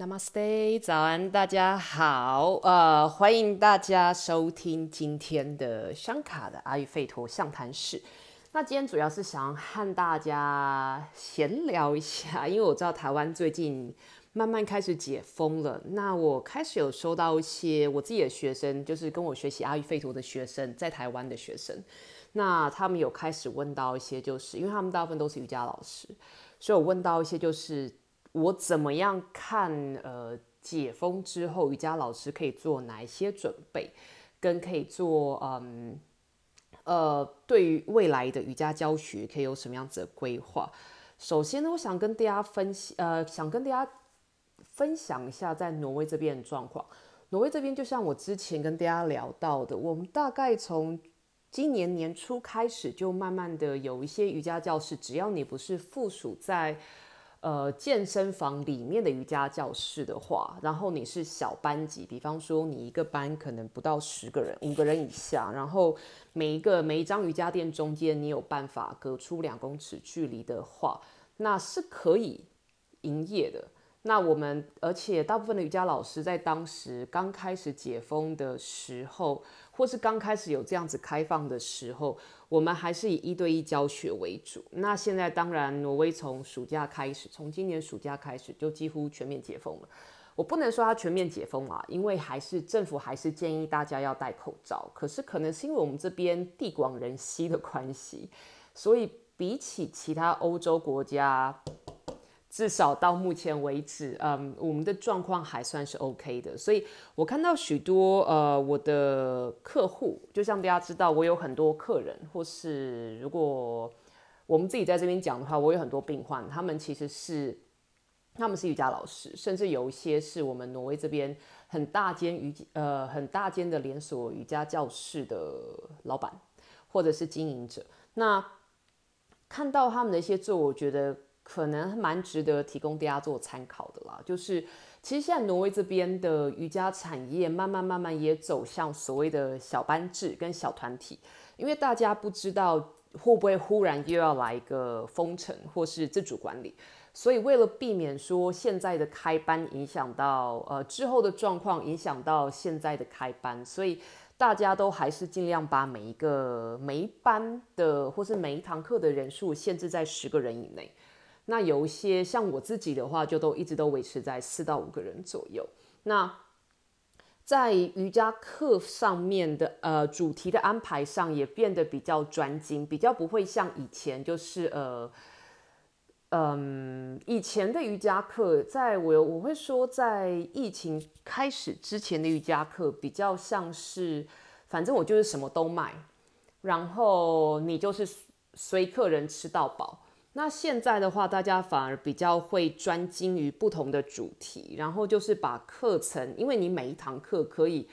Namaste，早安，大家好，呃，欢迎大家收听今天的香卡的阿育吠陀相谈室。那今天主要是想和大家闲聊一下，因为我知道台湾最近慢慢开始解封了。那我开始有收到一些我自己的学生，就是跟我学习阿育吠陀的学生，在台湾的学生，那他们有开始问到一些，就是因为他们大部分都是瑜伽老师，所以我问到一些就是。我怎么样看？呃，解封之后，瑜伽老师可以做哪一些准备，跟可以做嗯呃，对于未来的瑜伽教学可以有什么样子的规划？首先呢，我想跟大家分析，呃，想跟大家分享一下在挪威这边的状况。挪威这边就像我之前跟大家聊到的，我们大概从今年年初开始，就慢慢的有一些瑜伽教室，只要你不是附属在。呃，健身房里面的瑜伽教室的话，然后你是小班级，比方说你一个班可能不到十个人，五个人以下，然后每一个每一张瑜伽垫中间你有办法隔出两公尺距离的话，那是可以营业的。那我们，而且大部分的瑜伽老师在当时刚开始解封的时候，或是刚开始有这样子开放的时候，我们还是以一对一教学为主。那现在当然，挪威从暑假开始，从今年暑假开始就几乎全面解封了。我不能说它全面解封啊，因为还是政府还是建议大家要戴口罩。可是可能是因为我们这边地广人稀的关系，所以比起其他欧洲国家。至少到目前为止，嗯，我们的状况还算是 OK 的。所以我看到许多呃，我的客户，就像大家知道，我有很多客人，或是如果我们自己在这边讲的话，我有很多病患，他们其实是他们是瑜伽老师，甚至有一些是我们挪威这边很大间瑜呃很大间的连锁瑜伽教室的老板，或者是经营者。那看到他们的一些做，我觉得。可能蛮值得提供大家做参考的啦。就是其实现在挪威这边的瑜伽产业慢慢慢慢也走向所谓的小班制跟小团体，因为大家不知道会不会忽然又要来一个封城或是自主管理，所以为了避免说现在的开班影响到呃之后的状况，影响到现在的开班，所以大家都还是尽量把每一个每一班的或是每一堂课的人数限制在十个人以内。那有一些像我自己的话，就都一直都维持在四到五个人左右。那在瑜伽课上面的呃主题的安排上，也变得比较专精，比较不会像以前就是呃嗯以前的瑜伽课，在我我会说，在疫情开始之前的瑜伽课，比较像是反正我就是什么都卖，然后你就是随客人吃到饱。那现在的话，大家反而比较会专精于不同的主题，然后就是把课程，因为你每一堂课可以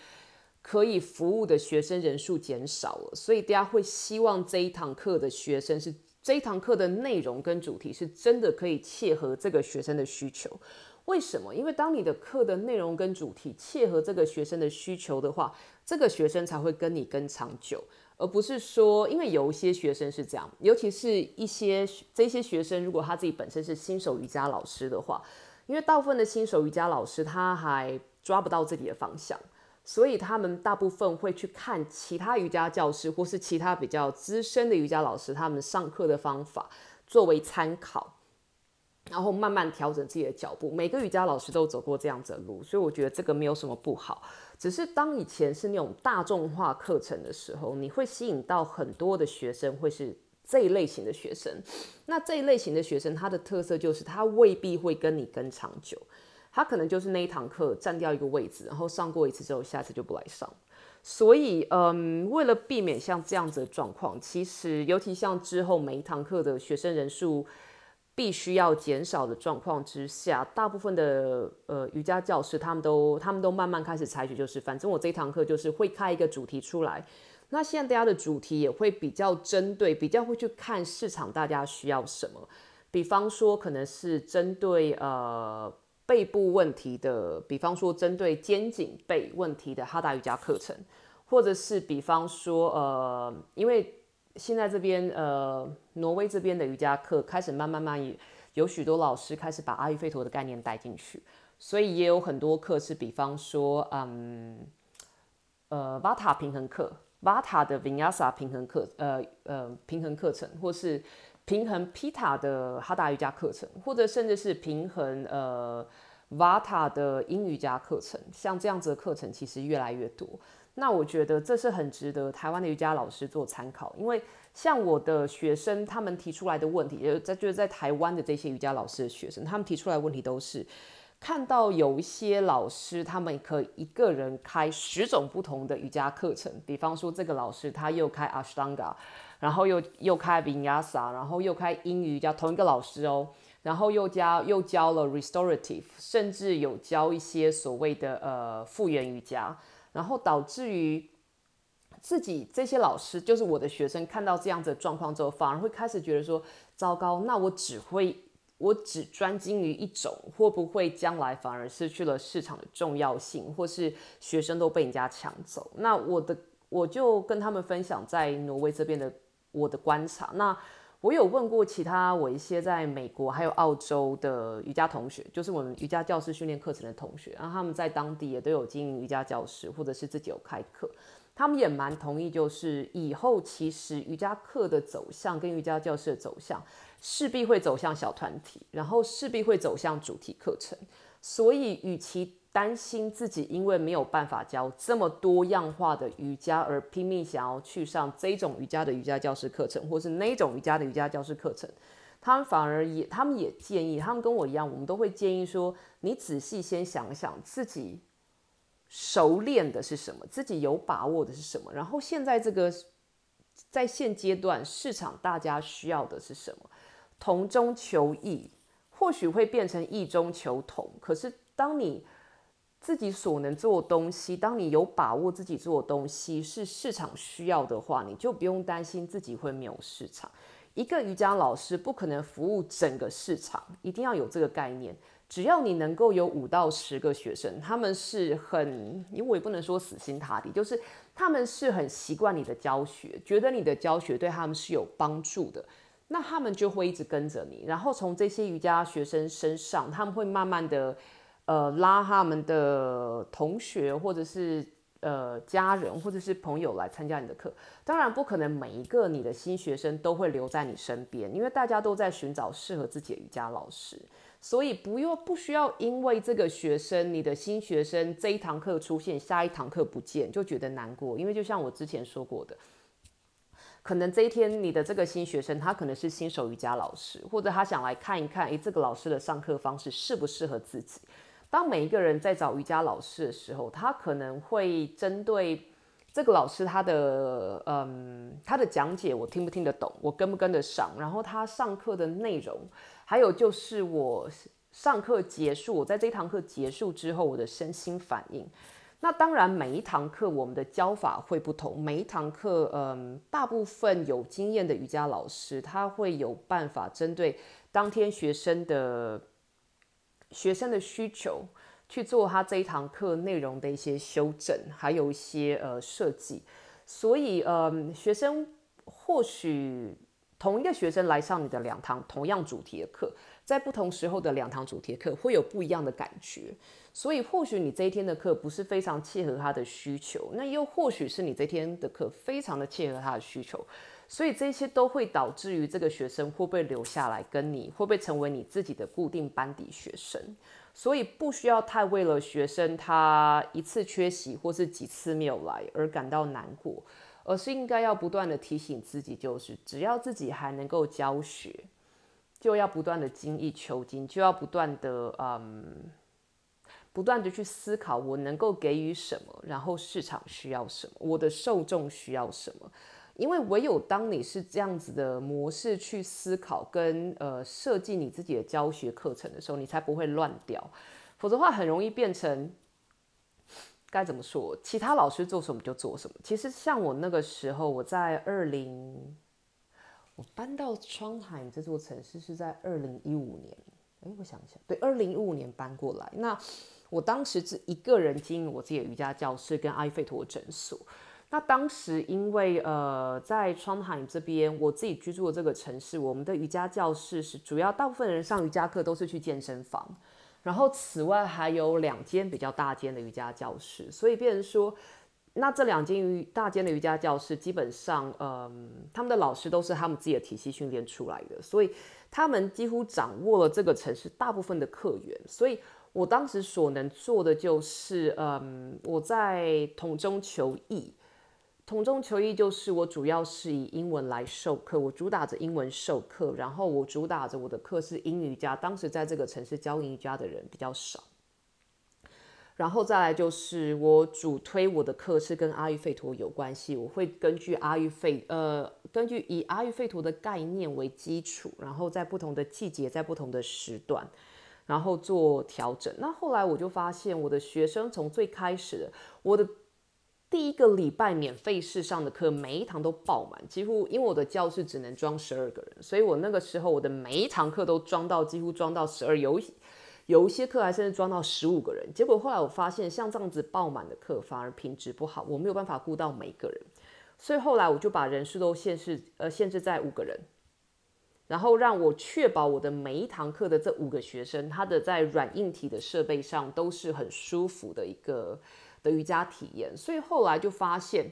可以服务的学生人数减少了，所以大家会希望这一堂课的学生是这一堂课的内容跟主题是真的可以切合这个学生的需求。为什么？因为当你的课的内容跟主题切合这个学生的需求的话，这个学生才会跟你跟长久。而不是说，因为有一些学生是这样，尤其是一些这些学生，如果他自己本身是新手瑜伽老师的话，因为大部分的新手瑜伽老师他还抓不到自己的方向，所以他们大部分会去看其他瑜伽教师或是其他比较资深的瑜伽老师他们上课的方法作为参考。然后慢慢调整自己的脚步，每个瑜伽老师都走过这样子的路，所以我觉得这个没有什么不好。只是当以前是那种大众化课程的时候，你会吸引到很多的学生，会是这一类型的学生。那这一类型的学生，他的特色就是他未必会跟你跟长久，他可能就是那一堂课占掉一个位置，然后上过一次之后，下次就不来上。所以，嗯，为了避免像这样子的状况，其实尤其像之后每一堂课的学生人数。必须要减少的状况之下，大部分的呃瑜伽教师他们都他们都慢慢开始采取，就是反正我这堂课就是会开一个主题出来。那现在大家的主题也会比较针对，比较会去看市场大家需要什么。比方说可能是针对呃背部问题的，比方说针对肩颈背问题的哈达瑜伽课程，或者是比方说呃因为。现在这边呃，挪威这边的瑜伽课开始慢慢慢有许多老师开始把阿育吠陀的概念带进去，所以也有很多课是，比方说，嗯，呃，瓦塔平衡课，瓦塔的 Vinyasa 平衡课，呃呃，平衡课程，或是平衡 Pita 的哈达瑜伽课程，或者甚至是平衡呃瓦塔的英瑜伽课程，像这样子的课程其实越来越多。那我觉得这是很值得台湾的瑜伽老师做参考，因为像我的学生他们提出来的问题，就在就是在台湾的这些瑜伽老师的学生，他们提出来的问题都是看到有一些老师他们可以一个人开十种不同的瑜伽课程，比方说这个老师他又开 Ashtanga，然后又又开 Vinyasa，然后又开英语瑜伽，同一个老师哦，然后又教又教了 Restorative，甚至有教一些所谓的呃复原瑜伽。然后导致于自己这些老师，就是我的学生，看到这样子的状况之后，反而会开始觉得说：糟糕，那我只会，我只专精于一种，会不会将来反而失去了市场的重要性，或是学生都被人家抢走？那我的我就跟他们分享在挪威这边的我的观察。那我有问过其他我一些在美国还有澳洲的瑜伽同学，就是我们瑜伽教师训练课程的同学，然后他们在当地也都有经营瑜伽教室，或者是自己有开课，他们也蛮同意，就是以后其实瑜伽课的走向跟瑜伽教室的走向，势必会走向小团体，然后势必会走向主题课程，所以与其担心自己因为没有办法教这么多样化的瑜伽而拼命想要去上这种瑜伽的瑜伽教师课程，或是那种瑜伽的瑜伽教师课程，他们反而也，他们也建议，他们跟我一样，我们都会建议说，你仔细先想想自己熟练的是什么，自己有把握的是什么，然后现在这个在现阶段市场大家需要的是什么，同中求异，或许会变成异中求同，可是当你自己所能做的东西，当你有把握自己做的东西是市场需要的话，你就不用担心自己会没有市场。一个瑜伽老师不可能服务整个市场，一定要有这个概念。只要你能够有五到十个学生，他们是很，因为我也不能说死心塌地，就是他们是很习惯你的教学，觉得你的教学对他们是有帮助的，那他们就会一直跟着你。然后从这些瑜伽学生身上，他们会慢慢的。呃，拉他们的同学，或者是呃家人，或者是朋友来参加你的课。当然，不可能每一个你的新学生都会留在你身边，因为大家都在寻找适合自己的瑜伽老师。所以不用不需要因为这个学生，你的新学生这一堂课出现，下一堂课不见，就觉得难过。因为就像我之前说过的，可能这一天你的这个新学生，他可能是新手瑜伽老师，或者他想来看一看，诶，这个老师的上课方式适不适合自己。当每一个人在找瑜伽老师的时候，他可能会针对这个老师他的嗯他的讲解，我听不听得懂，我跟不跟得上，然后他上课的内容，还有就是我上课结束，我在这堂课结束之后我的身心反应。那当然每一堂课我们的教法会不同，每一堂课嗯大部分有经验的瑜伽老师他会有办法针对当天学生的。学生的需求去做他这一堂课内容的一些修正，还有一些呃设计，所以呃学生或许同一个学生来上你的两堂同样主题的课，在不同时候的两堂主题课会有不一样的感觉，所以或许你这一天的课不是非常切合他的需求，那又或许是你这天的课非常的切合他的需求。所以这些都会导致于这个学生会不会留下来跟你，会不会成为你自己的固定班底学生？所以不需要太为了学生他一次缺席或是几次没有来而感到难过，而是应该要不断的提醒自己，就是只要自己还能够教学，就要不断的精益求精，就要不断的嗯，不断的去思考我能够给予什么，然后市场需要什么，我的受众需要什么。因为唯有当你是这样子的模式去思考跟呃设计你自己的教学课程的时候，你才不会乱掉。否则的话，很容易变成该怎么说？其他老师做什么就做什么。其实像我那个时候，我在二零，我搬到窗海这座城市是在二零一五年。哎，我想一下，对，二零一五年搬过来。那我当时是一个人经营我自己的瑜伽教室跟埃菲陀诊所。那当时因为呃在川海这边，我自己居住的这个城市，我们的瑜伽教室是主要大部分人上瑜伽课都是去健身房，然后此外还有两间比较大间的瑜伽教室，所以变成说。那这两间瑜大间的瑜伽教室，基本上，嗯，他们的老师都是他们自己的体系训练出来的，所以他们几乎掌握了这个城市大部分的客源。所以我当时所能做的就是，嗯，我在同中求异。同中求异就是我主要是以英文来授课，我主打着英文授课，然后我主打着我的课是英语家。当时在这个城市教英语家的人比较少。然后再来就是我主推我的课是跟阿育吠陀有关系，我会根据阿育吠呃根据以阿育吠陀的概念为基础，然后在不同的季节在不同的时段，然后做调整。那后来我就发现我的学生从最开始我的第一个礼拜免费试上的课，每一堂都爆满，几乎因为我的教室只能装十二个人，所以我那个时候我的每一堂课都装到几乎装到十二有。有一些课还甚至装到十五个人，结果后来我发现，像这样子爆满的课反而品质不好，我没有办法顾到每个人，所以后来我就把人数都限制，呃，限制在五个人，然后让我确保我的每一堂课的这五个学生，他的在软硬体的设备上都是很舒服的一个瑜伽体验，所以后来就发现，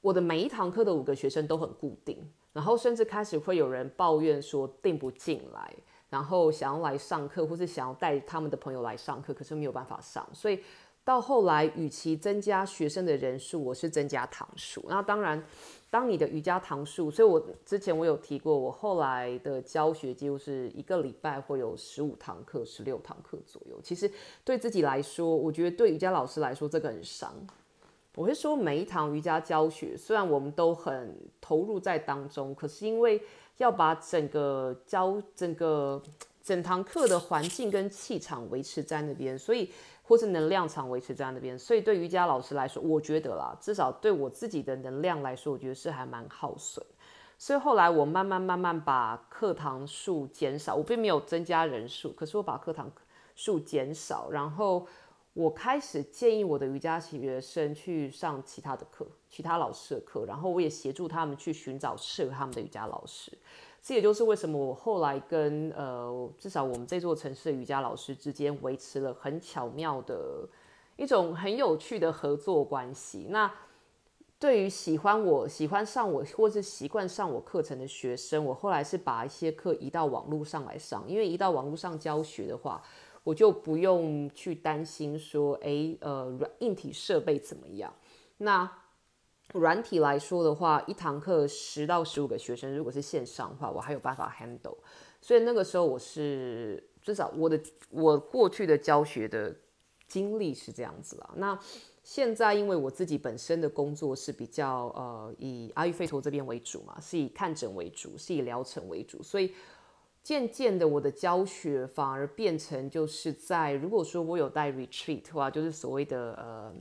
我的每一堂课的五个学生都很固定，然后甚至开始会有人抱怨说订不进来。然后想要来上课，或是想要带他们的朋友来上课，可是没有办法上，所以到后来，与其增加学生的人数，我是增加堂数。那当然，当你的瑜伽堂数，所以我之前我有提过，我后来的教学几乎是一个礼拜会有十五堂课、十六堂课左右。其实对自己来说，我觉得对瑜伽老师来说这个很伤。我会说，每一堂瑜伽教学，虽然我们都很投入在当中，可是因为要把整个教整个整堂课的环境跟气场维持在那边，所以或者能量场维持在那边，所以对瑜伽老师来说，我觉得啦，至少对我自己的能量来说，我觉得是还蛮耗损。所以后来我慢慢慢慢把课堂数减少，我并没有增加人数，可是我把课堂数减少，然后我开始建议我的瑜伽学生去上其他的课。其他老师的课，然后我也协助他们去寻找适合他们的瑜伽老师。这也就是为什么我后来跟呃，至少我们这座城市的瑜伽老师之间维持了很巧妙的一种很有趣的合作关系。那对于喜欢我、喜欢上我或是习惯上我课程的学生，我后来是把一些课移到网络上来上，因为移到网络上教学的话，我就不用去担心说，哎，呃，软硬体设备怎么样。那软体来说的话，一堂课十到十五个学生，如果是线上的话，我还有办法 handle。所以那个时候我是至少我的我过去的教学的经历是这样子啦。那现在因为我自己本身的工作是比较呃以阿育吠陀这边为主嘛，是以看诊为主，是以疗程为主，所以渐渐的我的教学反而变成就是在如果说我有带 retreat 的话，就是所谓的呃。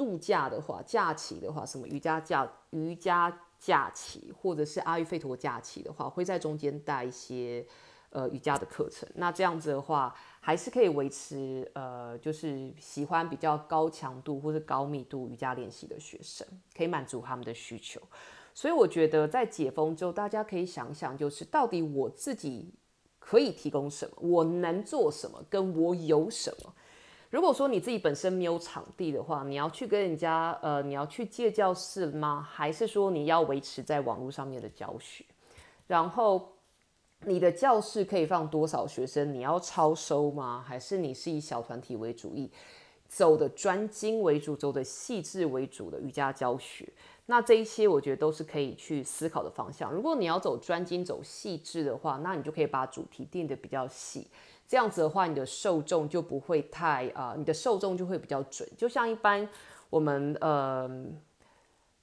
度假的话，假期的话，什么瑜伽假、瑜伽假期，或者是阿育吠陀假期的话，会在中间带一些呃瑜伽的课程。那这样子的话，还是可以维持呃，就是喜欢比较高强度或者高密度瑜伽练习的学生，可以满足他们的需求。所以我觉得在解封之后，大家可以想想，就是到底我自己可以提供什么，我能做什么，跟我有什么。如果说你自己本身没有场地的话，你要去跟人家，呃，你要去借教室吗？还是说你要维持在网络上面的教学？然后你的教室可以放多少学生？你要超收吗？还是你是以小团体为主，以走的专精为主，走的细致为主的瑜伽教学？那这一些我觉得都是可以去思考的方向。如果你要走专精、走细致的话，那你就可以把主题定的比较细。这样子的话，你的受众就不会太啊，你的受众就会比较准。就像一般我们呃，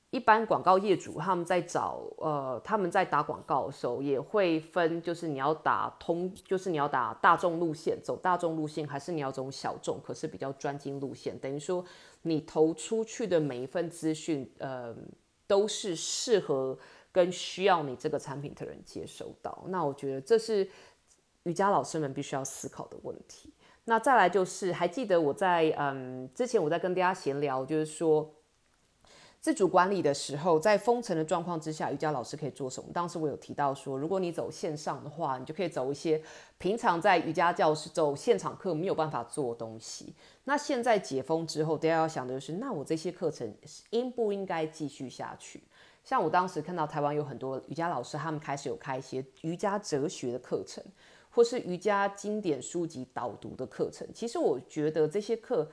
一般广告业主他们在找呃，他们在打广告的时候也会分，就是你要打通，就是你要打大众路线，走大众路线，还是你要走小众，可是比较专精路线。等于说你投出去的每一份资讯，呃，都是适合跟需要你这个产品的人接收到。那我觉得这是。瑜伽老师们必须要思考的问题。那再来就是，还记得我在嗯之前我在跟大家闲聊，就是说自主管理的时候，在封城的状况之下，瑜伽老师可以做什么？当时我有提到说，如果你走线上的话，你就可以走一些平常在瑜伽教室走现场课没有办法做东西。那现在解封之后，大家要想的就是，那我这些课程应不应该继续下去？像我当时看到台湾有很多瑜伽老师，他们开始有开一些瑜伽哲学的课程，或是瑜伽经典书籍导读的课程。其实我觉得这些课。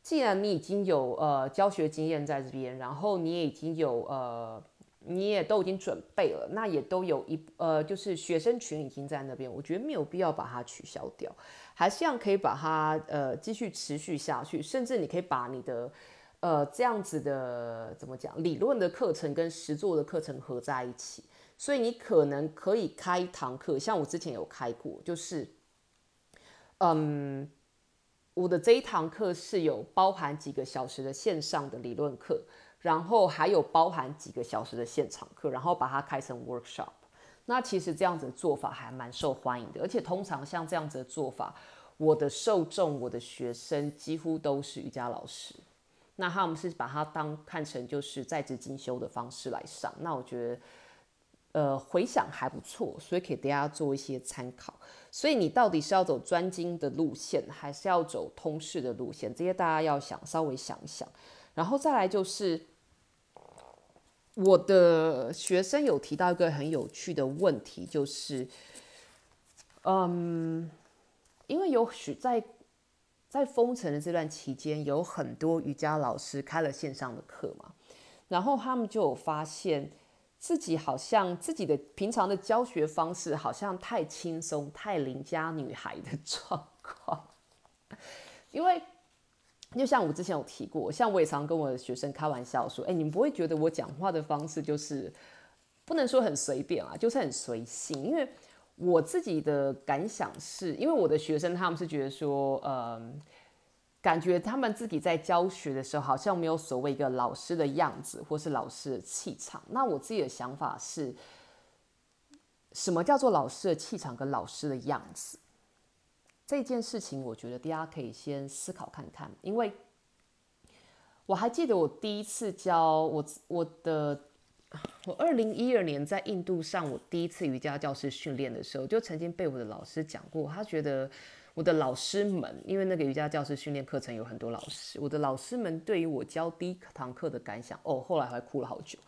既然你已经有呃教学经验在这边，然后你也已经有呃，你也都已经准备了，那也都有一呃，就是学生群已经在那边，我觉得没有必要把它取消掉，还是样可以把它呃继续持续下去，甚至你可以把你的呃这样子的怎么讲理论的课程跟实作的课程合在一起，所以你可能可以开一堂课，像我之前有开过，就是嗯。我的这一堂课是有包含几个小时的线上的理论课，然后还有包含几个小时的现场课，然后把它开成 workshop。那其实这样子的做法还蛮受欢迎的，而且通常像这样子的做法，我的受众、我的学生几乎都是瑜伽老师。那他们是把它当看成就是在职进修的方式来上。那我觉得。呃，回想还不错，所以给大家做一些参考。所以你到底是要走专精的路线，还是要走通识的路线？这些大家要想稍微想一想。然后再来就是，我的学生有提到一个很有趣的问题，就是，嗯，因为有许在在封城的这段期间，有很多瑜伽老师开了线上的课嘛，然后他们就有发现。自己好像自己的平常的教学方式好像太轻松、太邻家女孩的状况，因为就像我之前有提过，像我也常跟我的学生开玩笑说：“哎，你们不会觉得我讲话的方式就是不能说很随便啊，就是很随性。”因为我自己的感想是，因为我的学生他们是觉得说，嗯。感觉他们自己在教学的时候，好像没有所谓一个老师的样子，或是老师的气场。那我自己的想法是，什么叫做老师的气场跟老师的样子？这件事情，我觉得大家可以先思考看看。因为我还记得我第一次教我我的，我二零一二年在印度上我第一次瑜伽教师训练的时候，就曾经被我的老师讲过，他觉得。我的老师们，因为那个瑜伽教师训练课程有很多老师，我的老师们对于我教第一堂课的感想，哦，后来还哭了好久。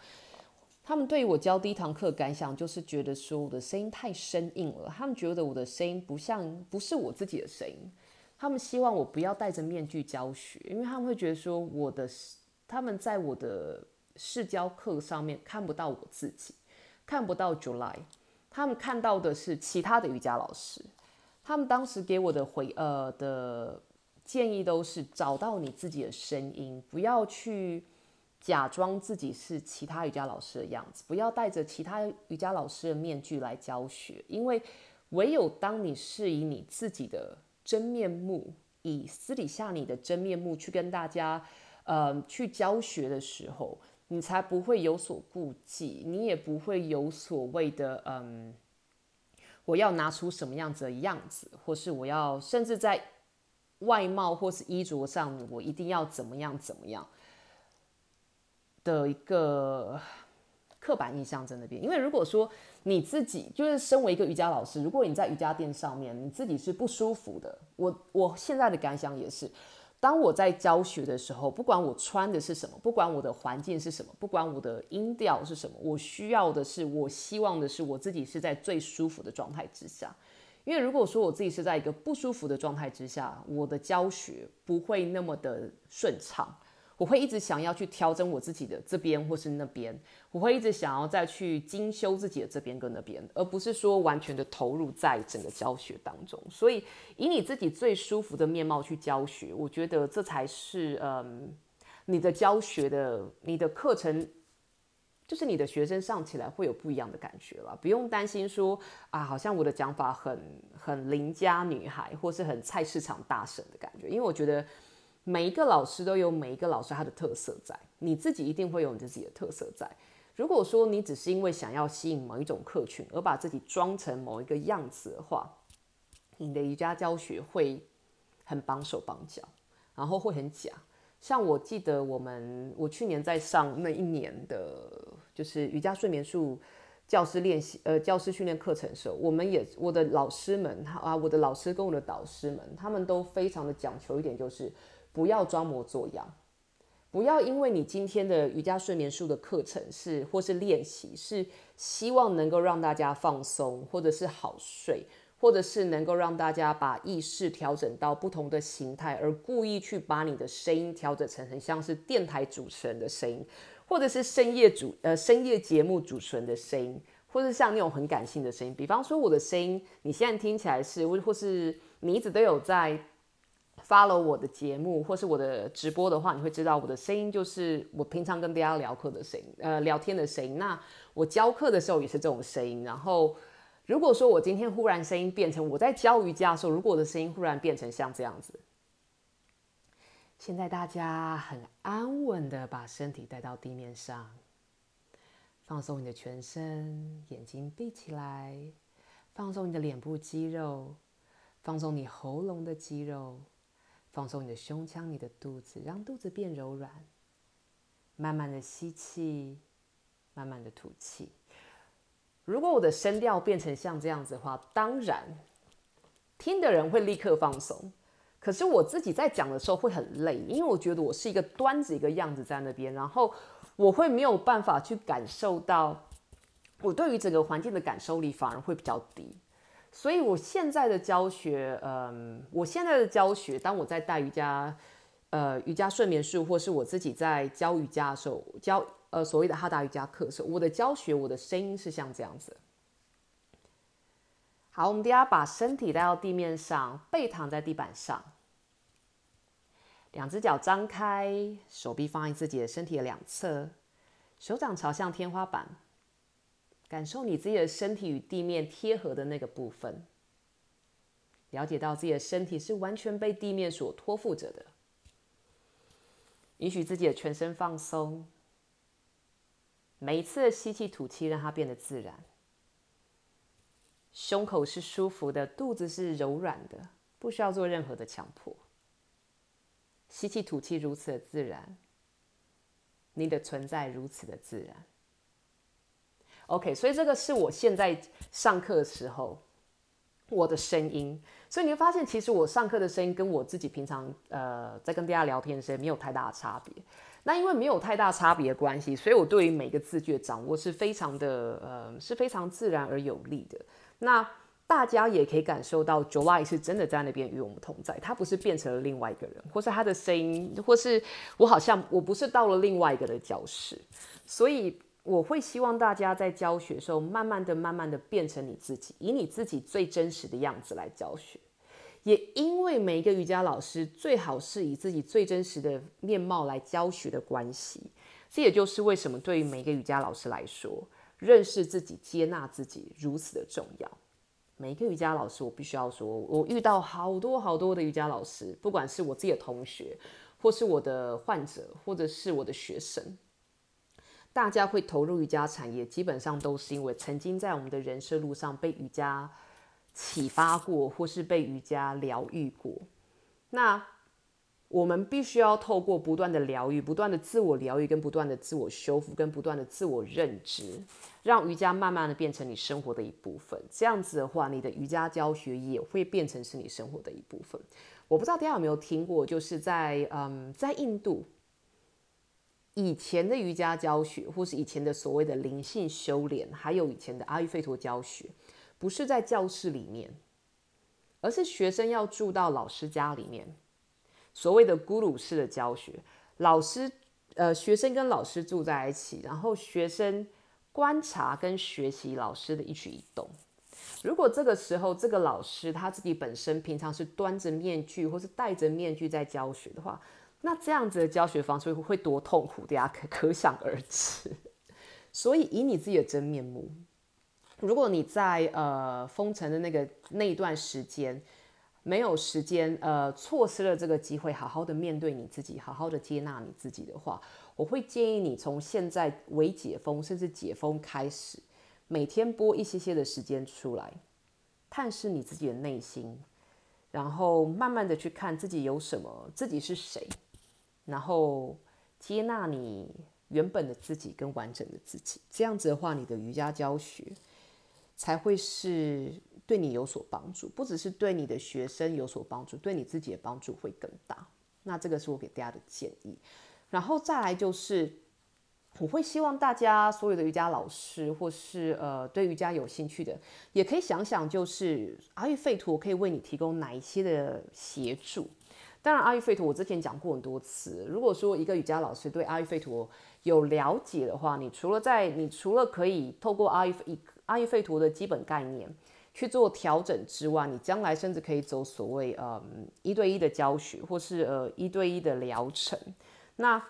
他们对于我教第一堂课感想，就是觉得说我的声音太生硬了，他们觉得我的声音不像，不是我自己的声音。他们希望我不要戴着面具教学，因为他们会觉得说我的，他们在我的试教课上面看不到我自己，看不到 July，他们看到的是其他的瑜伽老师。他们当时给我的回呃的建议都是找到你自己的声音，不要去假装自己是其他瑜伽老师的样子，不要戴着其他瑜伽老师的面具来教学，因为唯有当你是以你自己的真面目，以私底下你的真面目去跟大家呃去教学的时候，你才不会有所顾忌，你也不会有所谓的嗯。我要拿出什么样子的样子，或是我要甚至在外貌或是衣着上，我一定要怎么样怎么样的一个刻板印象在那边。因为如果说你自己就是身为一个瑜伽老师，如果你在瑜伽垫上面你自己是不舒服的，我我现在的感想也是。当我在教学的时候，不管我穿的是什么，不管我的环境是什么，不管我的音调是什么，我需要的是，我希望的是我自己是在最舒服的状态之下。因为如果说我自己是在一个不舒服的状态之下，我的教学不会那么的顺畅。我会一直想要去调整我自己的这边或是那边，我会一直想要再去精修自己的这边跟那边，而不是说完全的投入在整个教学当中。所以以你自己最舒服的面貌去教学，我觉得这才是嗯你的教学的你的课程，就是你的学生上起来会有不一样的感觉了。不用担心说啊，好像我的讲法很很邻家女孩或是很菜市场大婶的感觉，因为我觉得。每一个老师都有每一个老师他的特色在，你自己一定会有你自己的特色在。如果说你只是因为想要吸引某一种客群而把自己装成某一个样子的话，你的瑜伽教学会很绑手绑脚，然后会很假。像我记得我们我去年在上那一年的，就是瑜伽睡眠术教师练习呃教师训练课程的时候，我们也我的老师们啊，我的老师跟我的导师们，他们都非常的讲求一点，就是不要装模作样。不要因为你今天的瑜伽睡眠术的课程是或是练习是希望能够让大家放松，或者是好睡，或者是能够让大家把意识调整到不同的形态，而故意去把你的声音调整成很像是电台主持人的声音，或者是深夜主呃深夜节目主持人的声音，或者像那种很感性的声音。比方说我的声音，你现在听起来是或或是你一直都有在。follow 我的节目或是我的直播的话，你会知道我的声音就是我平常跟大家聊课的声音，呃，聊天的声音。那我教课的时候也是这种声音。然后，如果说我今天忽然声音变成我在教瑜伽的时候，如果我的声音忽然变成像这样子，现在大家很安稳的把身体带到地面上，放松你的全身，眼睛闭起来，放松你的脸部肌肉，放松你喉咙的肌肉。放松你的胸腔，你的肚子，让肚子变柔软。慢慢的吸气，慢慢的吐气。如果我的声调变成像这样子的话，当然听的人会立刻放松。可是我自己在讲的时候会很累，因为我觉得我是一个端着一个样子在那边，然后我会没有办法去感受到我对于整个环境的感受力反而会比较低。所以，我现在的教学，嗯，我现在的教学，当我在带瑜伽，呃，瑜伽睡眠术，或是我自己在教瑜伽的时候，教呃所谓的哈达瑜伽课的时候，我的教学，我的声音是像这样子。好，我们大家把身体带到地面上，背躺在地板上，两只脚张开，手臂放在自己的身体的两侧，手掌朝向天花板。感受你自己的身体与地面贴合的那个部分，了解到自己的身体是完全被地面所托付着的，允许自己的全身放松。每一次的吸气、吐气，让它变得自然。胸口是舒服的，肚子是柔软的，不需要做任何的强迫。吸气、吐气如此的自然，你的存在如此的自然。OK，所以这个是我现在上课的时候我的声音，所以你会发现，其实我上课的声音跟我自己平常呃在跟大家聊天的时候没有太大的差别。那因为没有太大差别的关系，所以我对于每个字句的掌握是非常的呃是非常自然而有力的。那大家也可以感受到，July 是真的在那边与我们同在，他不是变成了另外一个人，或是他的声音，或是我好像我不是到了另外一个的教室，所以。我会希望大家在教学的时候，慢慢的、慢慢的变成你自己，以你自己最真实的样子来教学。也因为每一个瑜伽老师最好是以自己最真实的面貌来教学的关系，这也就是为什么对于每一个瑜伽老师来说，认识自己、接纳自己如此的重要。每一个瑜伽老师，我必须要说，我遇到好多好多的瑜伽老师，不管是我自己的同学，或是我的患者，或者是我的学生。大家会投入瑜伽产业，基本上都是因为曾经在我们的人生路上被瑜伽启发过，或是被瑜伽疗愈过。那我们必须要透过不断的疗愈、不断的自我疗愈、跟不断的自我修复、跟不断的自我认知，让瑜伽慢慢的变成你生活的一部分。这样子的话，你的瑜伽教学也会变成是你生活的一部分。我不知道大家有没有听过，就是在嗯，在印度。以前的瑜伽教学，或是以前的所谓的灵性修炼，还有以前的阿育吠陀教学，不是在教室里面，而是学生要住到老师家里面。所谓的咕噜式的教学，老师呃，学生跟老师住在一起，然后学生观察跟学习老师的一举一动。如果这个时候这个老师他自己本身平常是端着面具或是戴着面具在教学的话，那这样子的教学方式会多痛苦，大家可可想而知。所以以你自己的真面目，如果你在呃封城的那个那一段时间没有时间呃错失了这个机会，好好的面对你自己，好好的接纳你自己的话，我会建议你从现在为解封甚至解封开始，每天播一些些的时间出来，探视你自己的内心，然后慢慢的去看自己有什么，自己是谁。然后接纳你原本的自己跟完整的自己。这样子的话，你的瑜伽教学才会是对你有所帮助，不只是对你的学生有所帮助，对你自己的帮助会更大。那这个是我给大家的建议。然后再来就是。我会希望大家所有的瑜伽老师，或是呃对瑜伽有兴趣的，也可以想想，就是阿育吠陀可以为你提供哪一些的协助。当然，阿育吠陀我之前讲过很多次。如果说一个瑜伽老师对阿育吠陀有了解的话，你除了在你除了可以透过阿育阿育吠陀的基本概念去做调整之外，你将来甚至可以走所谓嗯一对一的教学，或是呃一对一的疗程。那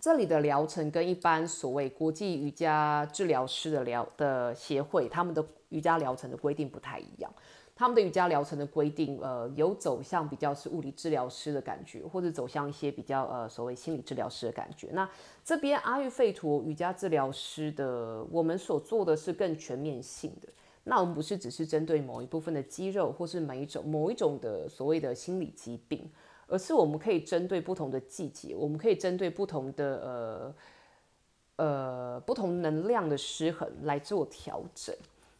这里的疗程跟一般所谓国际瑜伽治疗师的疗的协会，他们的瑜伽疗程的规定不太一样。他们的瑜伽疗程的规定，呃，有走向比较是物理治疗师的感觉，或者走向一些比较呃所谓心理治疗师的感觉。那这边阿育吠陀瑜伽治疗师的，我们所做的是更全面性的。那我们不是只是针对某一部分的肌肉，或是每一种某一种的所谓的心理疾病。而是我们可以针对不同的季节，我们可以针对不同的呃呃不同能量的失衡来做调整。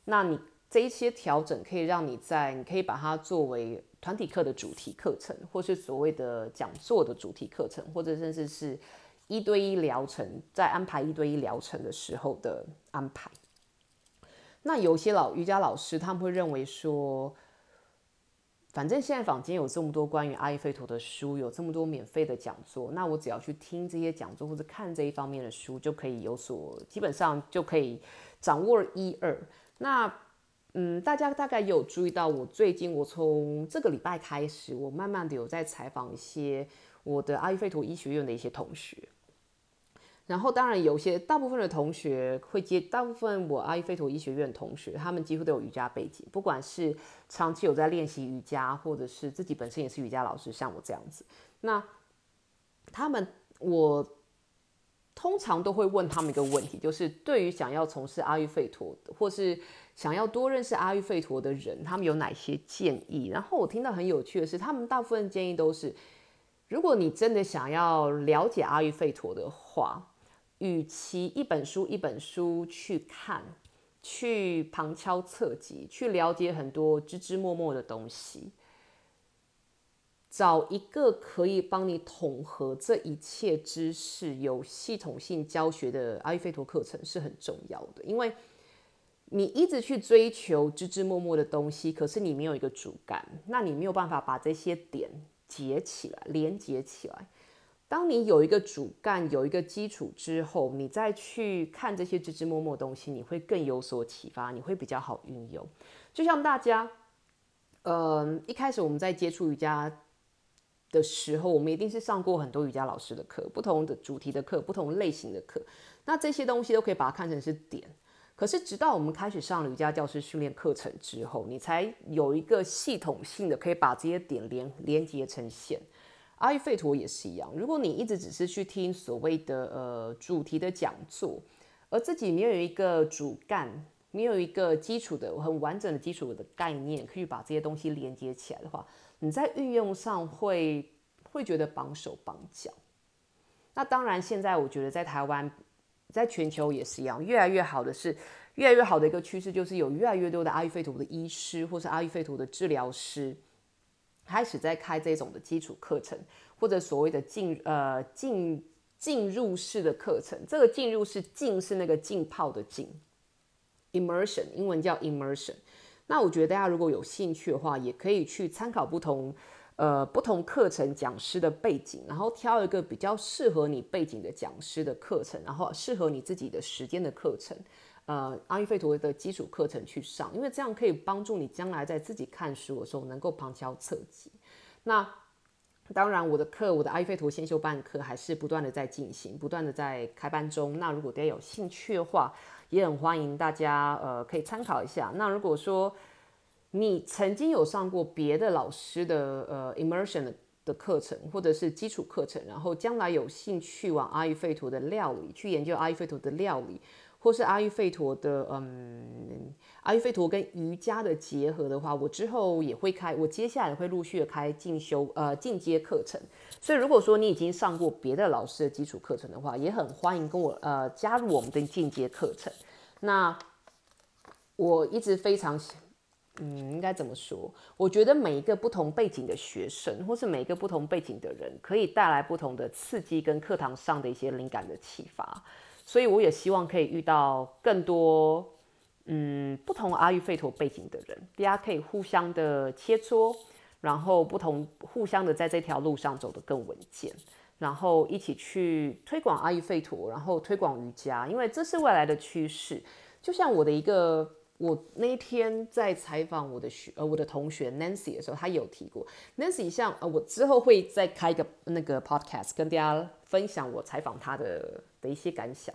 那你这一些调整可以让你在，你可以把它作为团体课的主题课程，或是所谓的讲座的主题课程，或者甚至是一对一疗程，在安排一对一疗程的时候的安排。那有些老瑜伽老师他们会认为说。反正现在坊间有这么多关于阿育吠陀的书，有这么多免费的讲座，那我只要去听这些讲座或者看这一方面的书，就可以有所，基本上就可以掌握一二。那嗯，大家大概有注意到，我最近我从这个礼拜开始，我慢慢的有在采访一些我的阿育吠陀医学院的一些同学。然后，当然有些大部分的同学会接，大部分我阿育吠陀医学院同学，他们几乎都有瑜伽背景，不管是长期有在练习瑜伽，或者是自己本身也是瑜伽老师，像我这样子。那他们，我通常都会问他们一个问题，就是对于想要从事阿育吠陀，或是想要多认识阿育吠陀的人，他们有哪些建议？然后我听到很有趣的是，他们大部分建议都是，如果你真的想要了解阿育吠陀的话。与其一本书一本书去看，去旁敲侧击，去了解很多枝枝末末的东西，找一个可以帮你统合这一切知识、有系统性教学的阿育吠陀课程是很重要的。因为你一直去追求枝枝末末的东西，可是你没有一个主干，那你没有办法把这些点结起来、连接起来。当你有一个主干，有一个基础之后，你再去看这些枝枝末末东西，你会更有所启发，你会比较好运用。就像大家，嗯，一开始我们在接触瑜伽的时候，我们一定是上过很多瑜伽老师的课，不同的主题的课，不同类型的课。那这些东西都可以把它看成是点。可是直到我们开始上瑜伽教师训练课程之后，你才有一个系统性的可以把这些点连连接成线。阿育吠陀也是一样，如果你一直只是去听所谓的呃主题的讲座，而自己没有一个主干，没有一个基础的很完整的基础的概念，可以把这些东西连接起来的话，你在运用上会会觉得绑手绑脚。那当然，现在我觉得在台湾，在全球也是一样，越来越好的是越来越好的一个趋势，就是有越来越多的阿育吠陀的医师或是阿育吠陀的治疗师。开始在开这种的基础课程，或者所谓的进呃进进入式的课程。这个进入式浸是那个浸泡的浸，immersion 英文叫 immersion。那我觉得大家如果有兴趣的话，也可以去参考不同呃不同课程讲师的背景，然后挑一个比较适合你背景的讲师的课程，然后适合你自己的时间的课程。呃，阿育吠陀的基础课程去上，因为这样可以帮助你将来在自己看书的时候能够旁敲侧击。那当然，我的课，我的阿育吠陀先修班课还是不断的在进行，不断的在开班中。那如果大家有兴趣的话，也很欢迎大家呃可以参考一下。那如果说你曾经有上过别的老师的呃 immersion 的课程，或者是基础课程，然后将来有兴趣往阿育吠陀的料理去研究阿育吠陀的料理。或是阿育吠陀的，嗯，阿育吠陀跟瑜伽的结合的话，我之后也会开，我接下来会陆续的开进修呃进阶课程。所以如果说你已经上过别的老师的基础课程的话，也很欢迎跟我呃加入我们的进阶课程。那我一直非常。嗯，应该怎么说？我觉得每一个不同背景的学生，或是每一个不同背景的人，可以带来不同的刺激跟课堂上的一些灵感的启发。所以我也希望可以遇到更多嗯不同阿育吠陀背景的人，大家可以互相的切磋，然后不同互相的在这条路上走得更稳健，然后一起去推广阿育吠陀，然后推广瑜伽，因为这是未来的趋势。就像我的一个。我那一天在采访我的学呃我的同学 Nancy 的时候，他有提过 Nancy 像呃我之后会再开一个那个 podcast 跟大家分享我采访他的的一些感想。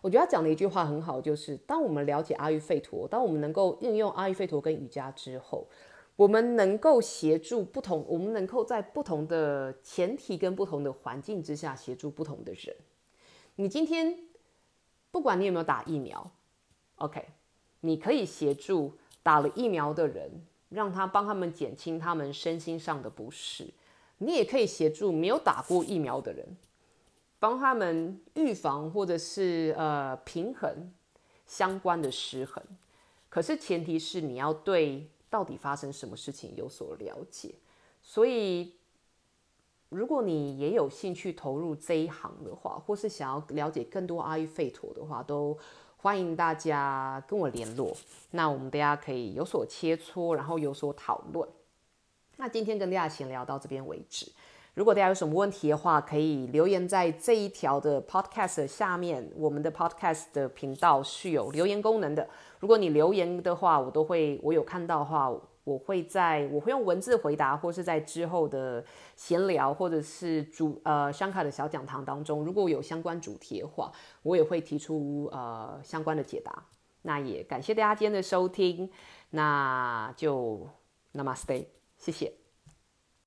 我觉得他讲的一句话很好，就是当我们了解阿育吠陀，当我们能够应用阿育吠陀跟瑜伽之后，我们能够协助不同，我们能够在不同的前提跟不同的环境之下协助不同的人。你今天不管你有没有打疫苗，OK。你可以协助打了疫苗的人，让他帮他们减轻他们身心上的不适。你也可以协助没有打过疫苗的人，帮他们预防或者是呃平衡相关的失衡。可是前提是你要对到底发生什么事情有所了解。所以，如果你也有兴趣投入这一行的话，或是想要了解更多阿育吠陀的话，都。欢迎大家跟我联络，那我们大家可以有所切磋，然后有所讨论。那今天跟大家闲聊到这边为止。如果大家有什么问题的话，可以留言在这一条的 podcast 下面。我们的 podcast 的频道是有留言功能的。如果你留言的话，我都会，我有看到的话。我会在我会用文字回答，或是在之后的闲聊，或者是主呃香卡的小讲堂当中，如果有相关主题的话，我也会提出呃相关的解答。那也感谢大家今天的收听，那就 Namaste，谢谢。